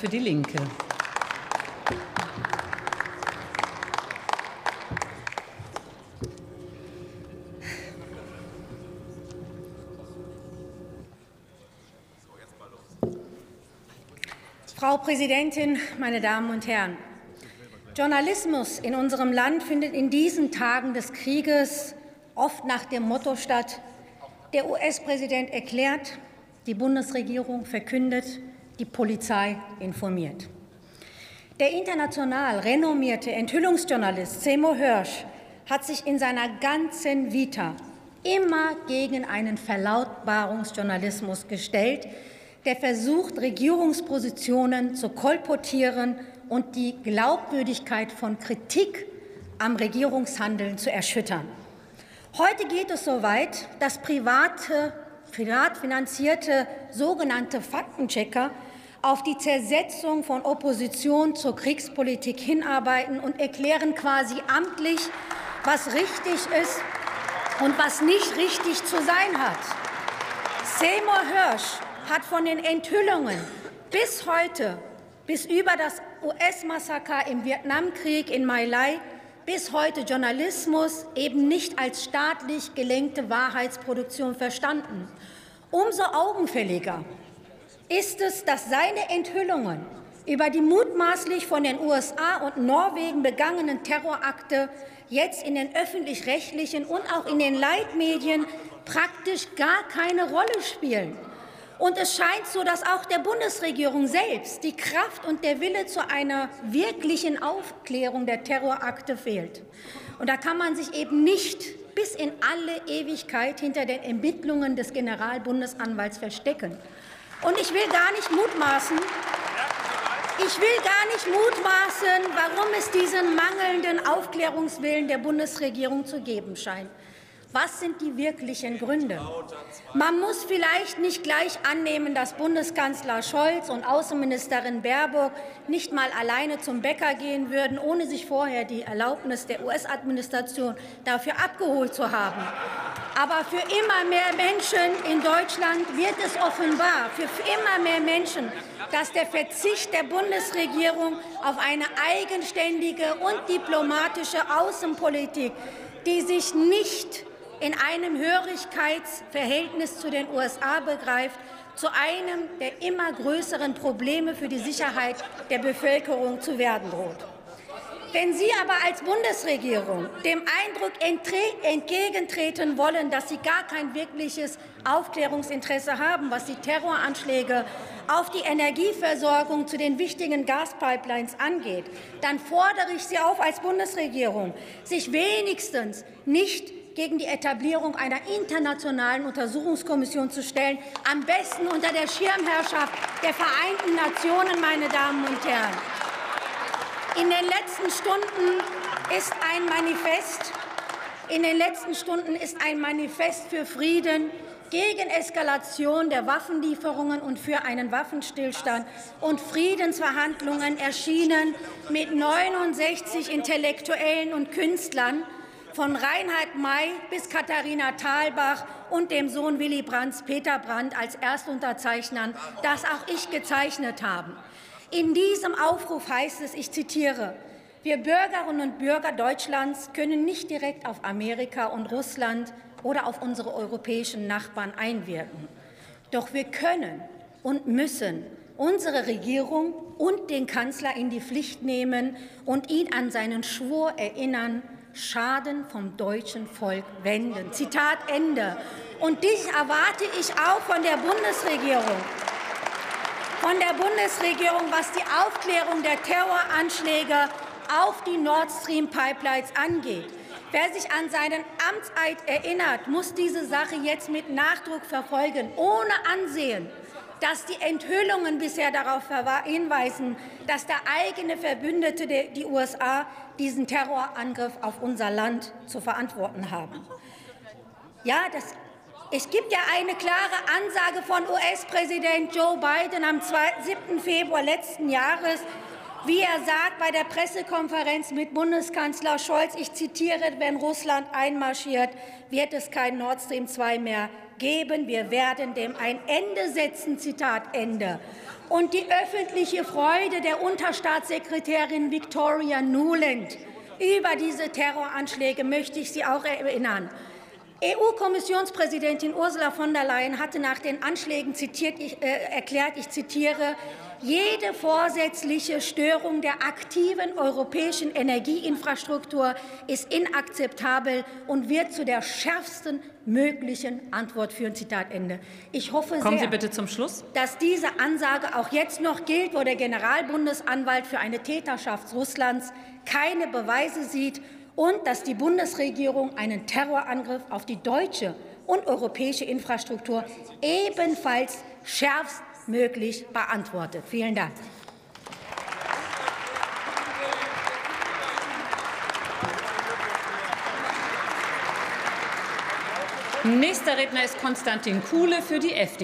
für die Linke. Frau Präsidentin, meine Damen und Herren! Journalismus in unserem Land findet in diesen Tagen des Krieges oft nach dem Motto statt, der US-Präsident erklärt, die Bundesregierung verkündet, die Polizei informiert. Der international renommierte Enthüllungsjournalist Seymour Hirsch hat sich in seiner ganzen Vita immer gegen einen Verlautbarungsjournalismus gestellt, der versucht, Regierungspositionen zu kolportieren und die Glaubwürdigkeit von Kritik am Regierungshandeln zu erschüttern. Heute geht es so weit, dass private, privat finanzierte sogenannte Faktenchecker auf die Zersetzung von Opposition zur Kriegspolitik hinarbeiten und erklären quasi amtlich, was richtig ist und was nicht richtig zu sein hat. Seymour Hirsch hat von den Enthüllungen bis heute, bis über das US-Massaker im Vietnamkrieg in My Lai, bis heute Journalismus eben nicht als staatlich gelenkte Wahrheitsproduktion verstanden. Umso augenfälliger ist es, dass seine Enthüllungen über die mutmaßlich von den USA und Norwegen begangenen Terrorakte jetzt in den öffentlich-rechtlichen und auch in den Leitmedien praktisch gar keine Rolle spielen. Und es scheint so, dass auch der Bundesregierung selbst die Kraft und der Wille zu einer wirklichen Aufklärung der Terrorakte fehlt. Und da kann man sich eben nicht bis in alle Ewigkeit hinter den Ermittlungen des Generalbundesanwalts verstecken. Und ich will gar nicht mutmaßen, ich will gar nicht mutmaßen, warum es diesen mangelnden Aufklärungswillen der Bundesregierung zu geben scheint. Was sind die wirklichen Gründe? Man muss vielleicht nicht gleich annehmen, dass Bundeskanzler Scholz und Außenministerin Baerbock nicht mal alleine zum Bäcker gehen würden, ohne sich vorher die Erlaubnis der US-Administration dafür abgeholt zu haben. Aber für immer mehr Menschen in Deutschland wird es offenbar, für immer mehr Menschen, dass der Verzicht der Bundesregierung auf eine eigenständige und diplomatische Außenpolitik, die sich nicht in einem Hörigkeitsverhältnis zu den USA begreift, zu einem der immer größeren Probleme für die Sicherheit der Bevölkerung zu werden droht. Wenn Sie aber als Bundesregierung dem Eindruck entgegentreten wollen, dass Sie gar kein wirkliches Aufklärungsinteresse haben, was die Terroranschläge auf die Energieversorgung zu den wichtigen Gaspipelines angeht, dann fordere ich Sie auf als Bundesregierung, sich wenigstens nicht gegen die Etablierung einer internationalen Untersuchungskommission zu stellen, am besten unter der Schirmherrschaft der Vereinten Nationen, meine Damen und Herren. In den letzten Stunden ist ein Manifest in den letzten Stunden ist ein Manifest für Frieden gegen Eskalation der Waffenlieferungen und für einen Waffenstillstand und Friedensverhandlungen erschienen mit 69 Intellektuellen und Künstlern von Reinhard May bis Katharina Thalbach und dem Sohn Willy Brandts Peter Brandt als Erstunterzeichnern, das auch ich gezeichnet habe. In diesem Aufruf heißt es, ich zitiere, wir Bürgerinnen und Bürger Deutschlands können nicht direkt auf Amerika und Russland oder auf unsere europäischen Nachbarn einwirken. Doch wir können und müssen unsere Regierung und den Kanzler in die Pflicht nehmen und ihn an seinen Schwur erinnern, Schaden vom deutschen Volk wenden. Zitat Ende. Und dies erwarte ich auch von der Bundesregierung. Von der Bundesregierung, was die Aufklärung der Terroranschläge auf die Nord Stream Pipelines angeht. Wer sich an seinen Amtseid erinnert, muss diese Sache jetzt mit Nachdruck verfolgen, ohne Ansehen dass die Enthüllungen bisher darauf hinweisen, dass der eigene Verbündete, die USA, diesen Terrorangriff auf unser Land zu verantworten haben. Ja, das, es gibt ja eine klare Ansage von US-Präsident Joe Biden am 2, 7. Februar letzten Jahres, Wie er sagt bei der Pressekonferenz mit Bundeskanzler Scholz, ich zitiere, wenn Russland einmarschiert, wird es kein Nord Stream 2 mehr geben. Wir werden dem ein Ende setzen. Zitat Ende. Und die öffentliche Freude der Unterstaatssekretärin Victoria Nuland über diese Terroranschläge möchte ich Sie auch erinnern. EU-Kommissionspräsidentin Ursula von der Leyen hatte nach den Anschlägen zitiert, ich, äh, erklärt, ich zitiere, jede vorsätzliche Störung der aktiven europäischen Energieinfrastruktur ist inakzeptabel und wird zu der schärfsten möglichen Antwort führen. Zitat Ende. Ich hoffe Kommen sehr, Sie bitte zum Schluss. dass diese Ansage auch jetzt noch gilt, wo der Generalbundesanwalt für eine Täterschaft Russlands keine Beweise sieht und dass die Bundesregierung einen Terrorangriff auf die deutsche und europäische Infrastruktur ebenfalls schärfstmöglich beantwortet. Vielen Dank. Nächster Redner ist Konstantin Kuhle für die FDP.